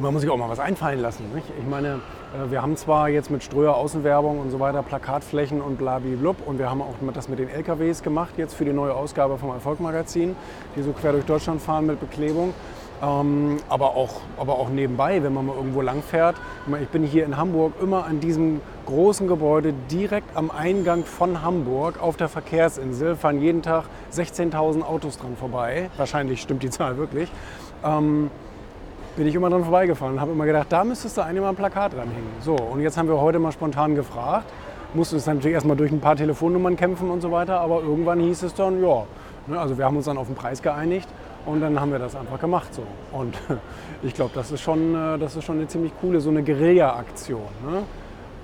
man muss sich auch mal was einfallen lassen. Nicht? Ich meine, äh, wir haben zwar jetzt mit Ströer Außenwerbung und so weiter Plakatflächen und blub und wir haben auch das mit den LKWs gemacht jetzt für die neue Ausgabe vom Erfolgmagazin, die so quer durch Deutschland fahren mit Beklebung. Ähm, aber, auch, aber auch nebenbei, wenn man mal irgendwo lang fährt. Ich bin hier in Hamburg immer an diesem großen Gebäude direkt am Eingang von Hamburg auf der Verkehrsinsel. Fahren jeden Tag 16.000 Autos dran vorbei. Wahrscheinlich stimmt die Zahl wirklich. Bin ich immer dran vorbeigefahren und habe immer gedacht, da müsstest du eigentlich mal ein Plakat dranhängen. So, und jetzt haben wir heute mal spontan gefragt. Musste es natürlich erstmal durch ein paar Telefonnummern kämpfen und so weiter, aber irgendwann hieß es dann, ja, ne, also wir haben uns dann auf den Preis geeinigt und dann haben wir das einfach gemacht so. Und ich glaube, das, ist schon, äh, das ist schon eine ziemlich coole, so eine Guerilla-Aktion. Ne?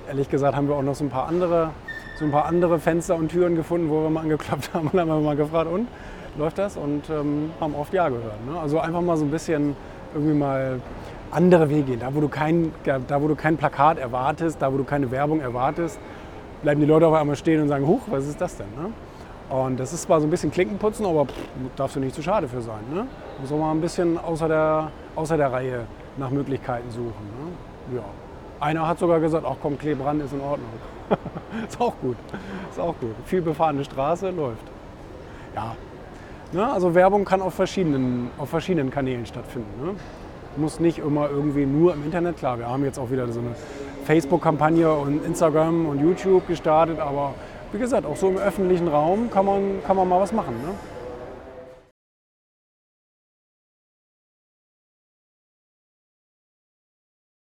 Ehrlich gesagt haben wir auch noch so ein paar andere, so ein paar andere Fenster und Türen gefunden, wo wir mal angeklopft haben und haben wir mal gefragt, und läuft das? Und ähm, haben oft Ja gehört. Ne? Also einfach mal so ein bisschen irgendwie mal andere Wege gehen. Da wo, du kein, da, wo du kein Plakat erwartest, da, wo du keine Werbung erwartest, bleiben die Leute auf einmal stehen und sagen, huch, was ist das denn? Ne? Und das ist zwar so ein bisschen Klinkenputzen, aber pff, darfst du nicht zu schade für sein. Ne? Muss auch mal ein bisschen außer der, außer der Reihe nach Möglichkeiten suchen. Ne? Ja. Einer hat sogar gesagt, ach komm, Klebrand ist in Ordnung. ist auch gut. Ist auch gut. Viel befahrene Straße läuft. Ja. Ne? Also Werbung kann auf verschiedenen, auf verschiedenen Kanälen stattfinden. Ne? Muss nicht immer irgendwie nur im Internet. Klar, wir haben jetzt auch wieder so eine Facebook-Kampagne und Instagram und YouTube gestartet, aber wie gesagt, auch so im öffentlichen Raum kann man, kann man mal was machen. Ne?